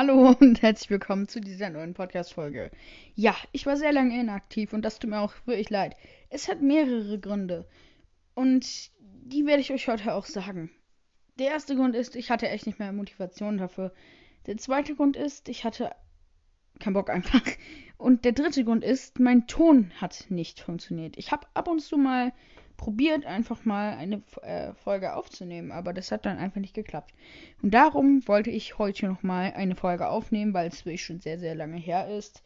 Hallo und herzlich willkommen zu dieser neuen Podcast-Folge. Ja, ich war sehr lange inaktiv und das tut mir auch wirklich leid. Es hat mehrere Gründe und die werde ich euch heute auch sagen. Der erste Grund ist, ich hatte echt nicht mehr Motivation dafür. Der zweite Grund ist, ich hatte keinen Bock einfach. Und der dritte Grund ist, mein Ton hat nicht funktioniert. Ich habe ab und zu mal probiert, einfach mal eine äh, Folge aufzunehmen, aber das hat dann einfach nicht geklappt. Und darum wollte ich heute nochmal eine Folge aufnehmen, weil es wirklich schon sehr, sehr lange her ist.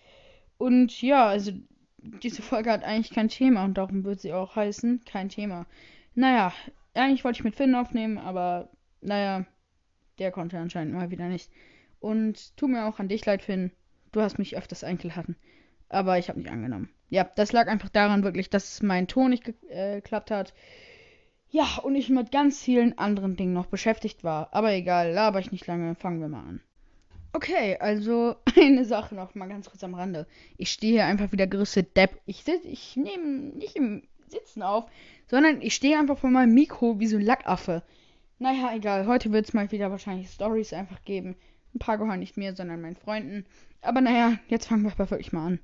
Und ja, also diese Folge hat eigentlich kein Thema und darum wird sie auch heißen, kein Thema. Naja, eigentlich wollte ich mit Finn aufnehmen, aber naja, der konnte anscheinend mal wieder nicht. Und tut mir auch an dich leid, Finn. Du hast mich öfters eingeladen. Aber ich habe nicht angenommen ja, das lag einfach daran wirklich, dass mein Ton nicht äh, geklappt hat. Ja, und ich mit ganz vielen anderen Dingen noch beschäftigt war. Aber egal, laber ich nicht lange, fangen wir mal an. Okay, also eine Sache noch mal ganz kurz am Rande. Ich stehe hier einfach wieder gerüstet Depp. Ich sitze, ich nehme nicht im Sitzen auf, sondern ich stehe einfach vor meinem Mikro wie so ein Lackaffe. Naja, egal. Heute wird es mal wieder wahrscheinlich Stories einfach geben. Ein paar gehören nicht mir, sondern meinen Freunden. Aber naja, jetzt fangen wir aber wirklich mal an.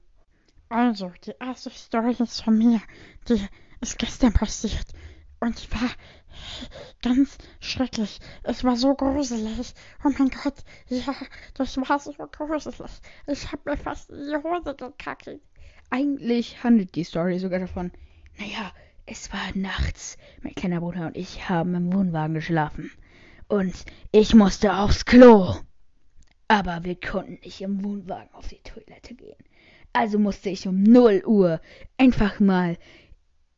Also, die erste Story ist von mir. Die ist gestern passiert. Und die war ganz schrecklich. Es war so gruselig. Oh mein Gott, ja, das war so gruselig. Ich hab mir fast die Hose gekackt. Eigentlich handelt die Story sogar davon. Naja, es war nachts. Mein kleiner Bruder und ich haben im Wohnwagen geschlafen. Und ich musste aufs Klo. Aber wir konnten nicht im Wohnwagen auf die Toilette gehen. Also musste ich um 0 Uhr einfach mal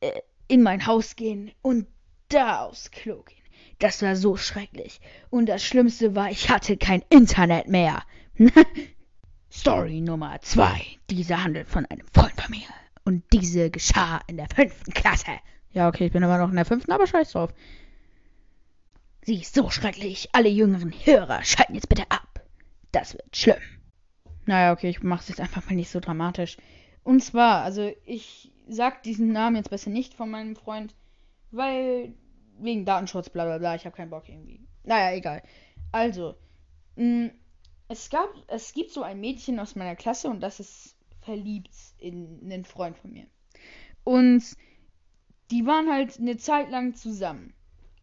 äh, in mein Haus gehen und da aufs Klo gehen. Das war so schrecklich. Und das Schlimmste war, ich hatte kein Internet mehr. Story Nummer 2. Diese handelt von einem Freund von mir. Und diese geschah in der fünften Klasse. Ja, okay, ich bin immer noch in der fünften, aber scheiß drauf. Sie ist so schrecklich. Alle jüngeren Hörer schalten jetzt bitte ab. Das wird schlimm. Naja, okay, ich mach's jetzt einfach mal nicht so dramatisch. Und zwar, also ich sag diesen Namen jetzt besser nicht von meinem Freund, weil wegen Datenschutz, bla bla bla, ich habe keinen Bock irgendwie. Naja, egal. Also, mh, mm, es gab, es gibt so ein Mädchen aus meiner Klasse und das ist verliebt in einen Freund von mir. Und die waren halt eine Zeit lang zusammen.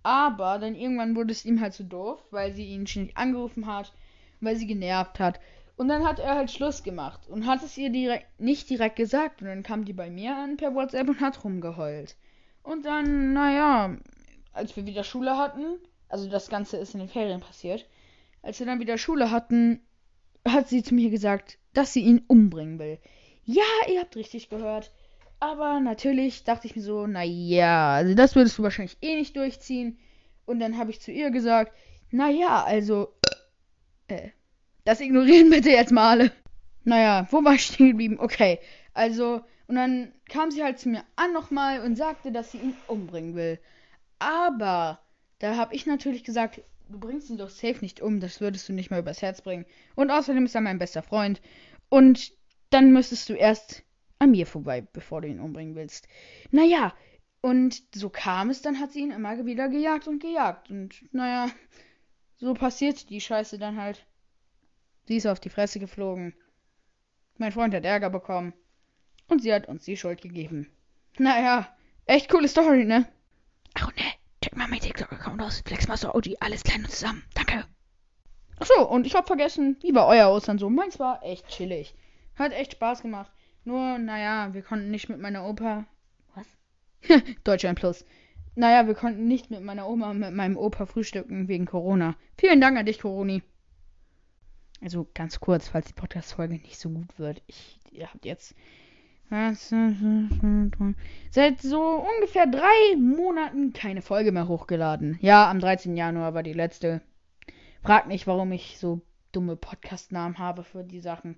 Aber dann irgendwann wurde es ihm halt zu so doof, weil sie ihn ständig angerufen hat, weil sie genervt hat. Und dann hat er halt Schluss gemacht und hat es ihr direkt, nicht direkt gesagt. Und dann kam die bei mir an per WhatsApp und hat rumgeheult. Und dann, naja, als wir wieder Schule hatten, also das Ganze ist in den Ferien passiert, als wir dann wieder Schule hatten, hat sie zu mir gesagt, dass sie ihn umbringen will. Ja, ihr habt richtig gehört. Aber natürlich dachte ich mir so, naja, also das würdest du wahrscheinlich eh nicht durchziehen. Und dann habe ich zu ihr gesagt, naja, also, äh, das ignorieren bitte jetzt mal alle. Naja, wo war ich stehen geblieben? Okay, also, und dann kam sie halt zu mir an nochmal und sagte, dass sie ihn umbringen will. Aber, da habe ich natürlich gesagt, du bringst ihn doch safe nicht um, das würdest du nicht mal übers Herz bringen. Und außerdem ist er mein bester Freund. Und dann müsstest du erst an mir vorbei, bevor du ihn umbringen willst. Naja, und so kam es, dann hat sie ihn immer wieder gejagt und gejagt. Und naja, so passiert die Scheiße dann halt. Sie ist auf die Fresse geflogen. Mein Freund hat Ärger bekommen. Und sie hat uns die Schuld gegeben. Naja, echt coole Story, ne? Ach ne, check mal mein TikTok-Account aus. Flexmaster OG, alles klein und zusammen. Danke. Achso, und ich hab vergessen, wie war euer Ostern so? Meins war echt chillig. Hat echt Spaß gemacht. Nur, naja, wir konnten nicht mit meiner Opa. Was? Deutschland Plus. Naja, wir konnten nicht mit meiner Oma und mit meinem Opa frühstücken wegen Corona. Vielen Dank an dich, Coroni. Also ganz kurz, falls die Podcast-Folge nicht so gut wird. Ich, ihr habt jetzt seit so ungefähr drei Monaten keine Folge mehr hochgeladen. Ja, am 13. Januar war die letzte. Fragt nicht, warum ich so dumme Podcast-Namen habe für die Sachen.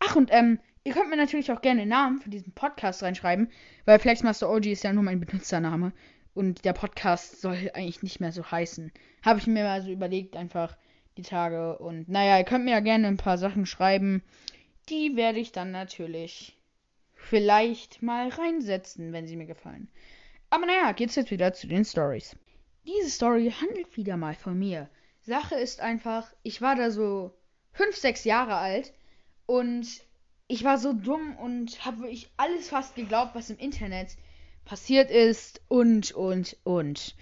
Ach, und ähm, ihr könnt mir natürlich auch gerne Namen für diesen Podcast reinschreiben, weil Flexmaster OG ist ja nur mein Benutzername. Und der Podcast soll eigentlich nicht mehr so heißen. Habe ich mir mal so überlegt, einfach die Tage. Und naja, ihr könnt mir ja gerne ein paar Sachen schreiben. Die werde ich dann natürlich vielleicht mal reinsetzen, wenn sie mir gefallen. Aber naja, geht's jetzt wieder zu den Stories. Diese Story handelt wieder mal von mir. Sache ist einfach, ich war da so fünf, sechs Jahre alt und ich war so dumm und habe wirklich alles fast geglaubt, was im Internet passiert ist und, und, und.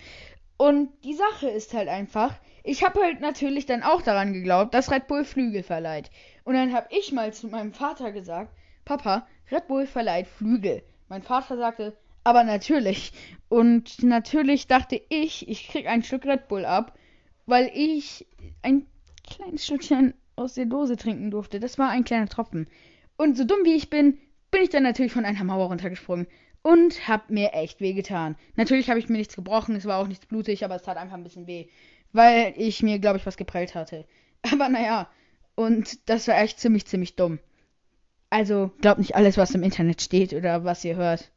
Und die Sache ist halt einfach, ich habe halt natürlich dann auch daran geglaubt, dass Red Bull Flügel verleiht. Und dann habe ich mal zu meinem Vater gesagt, Papa, Red Bull verleiht Flügel. Mein Vater sagte, aber natürlich. Und natürlich dachte ich, ich krieg ein Stück Red Bull ab, weil ich ein kleines Stückchen aus der Dose trinken durfte. Das war ein kleiner Tropfen. Und so dumm wie ich bin, bin ich dann natürlich von einer Mauer runtergesprungen und hab mir echt weh getan. Natürlich habe ich mir nichts gebrochen, es war auch nichts blutig, aber es tat einfach ein bisschen weh, weil ich mir, glaube ich, was geprellt hatte. Aber naja, und das war echt ziemlich, ziemlich dumm. Also, glaubt nicht alles, was im Internet steht oder was ihr hört.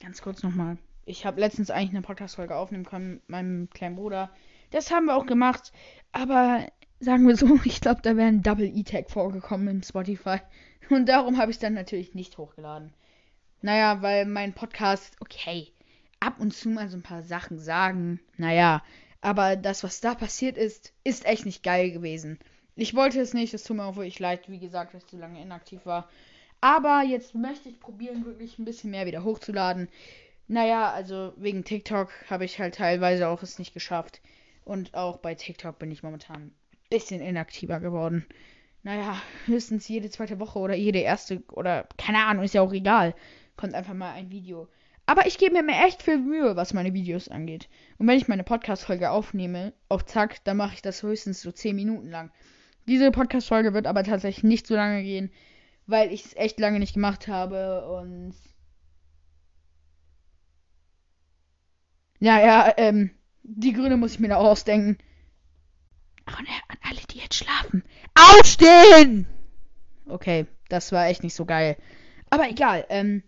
Ganz kurz nochmal. Ich habe letztens eigentlich eine Podcast-Folge aufnehmen können mit meinem kleinen Bruder. Das haben wir auch gemacht. Aber sagen wir so, ich glaube, da wäre ein Double E-Tag vorgekommen in Spotify. Und darum habe ich es dann natürlich nicht hochgeladen. Naja, weil mein Podcast, okay, ab und zu mal so ein paar Sachen sagen. Naja, aber das, was da passiert ist, ist echt nicht geil gewesen. Ich wollte es nicht, es tut mir auch wirklich leid, wie gesagt, dass ich zu lange inaktiv war. Aber jetzt möchte ich probieren, wirklich ein bisschen mehr wieder hochzuladen. Naja, also wegen TikTok habe ich halt teilweise auch es nicht geschafft. Und auch bei TikTok bin ich momentan ein bisschen inaktiver geworden. Naja, höchstens jede zweite Woche oder jede erste oder keine Ahnung, ist ja auch egal. Kommt einfach mal ein Video. Aber ich gebe mir echt viel Mühe, was meine Videos angeht. Und wenn ich meine Podcast-Folge aufnehme, auf Zack, dann mache ich das höchstens so 10 Minuten lang. Diese Podcast-Folge wird aber tatsächlich nicht so lange gehen, weil ich es echt lange nicht gemacht habe und. Ja, ja, ähm, die Gründe muss ich mir da auch ausdenken. Und an alle, die jetzt schlafen. Aufstehen! Okay, das war echt nicht so geil. Aber egal, ähm,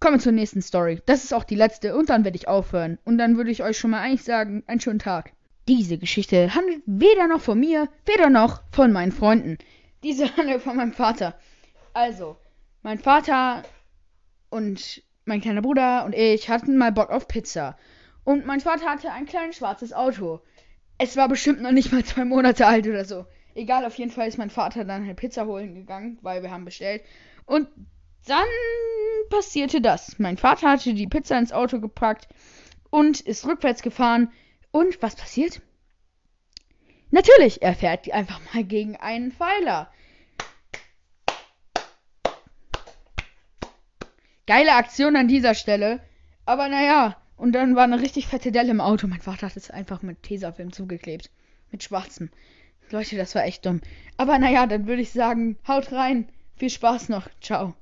kommen wir zur nächsten Story. Das ist auch die letzte und dann werde ich aufhören. Und dann würde ich euch schon mal eigentlich sagen, einen schönen Tag. Diese Geschichte handelt weder noch von mir, weder noch von meinen Freunden. Diese handelt von meinem Vater. Also, mein Vater und mein kleiner Bruder und ich hatten mal Bock auf Pizza. Und mein Vater hatte ein kleines schwarzes Auto. Es war bestimmt noch nicht mal zwei Monate alt oder so. Egal, auf jeden Fall ist mein Vater dann halt Pizza holen gegangen, weil wir haben bestellt. Und dann passierte das. Mein Vater hatte die Pizza ins Auto gepackt und ist rückwärts gefahren. Und was passiert? Natürlich, er fährt einfach mal gegen einen Pfeiler. Geile Aktion an dieser Stelle. Aber naja, und dann war eine richtig fette Delle im Auto. Mein Vater hat es einfach mit Tesafilm zugeklebt. Mit schwarzem. Leute, das war echt dumm. Aber naja, dann würde ich sagen, haut rein. Viel Spaß noch. Ciao.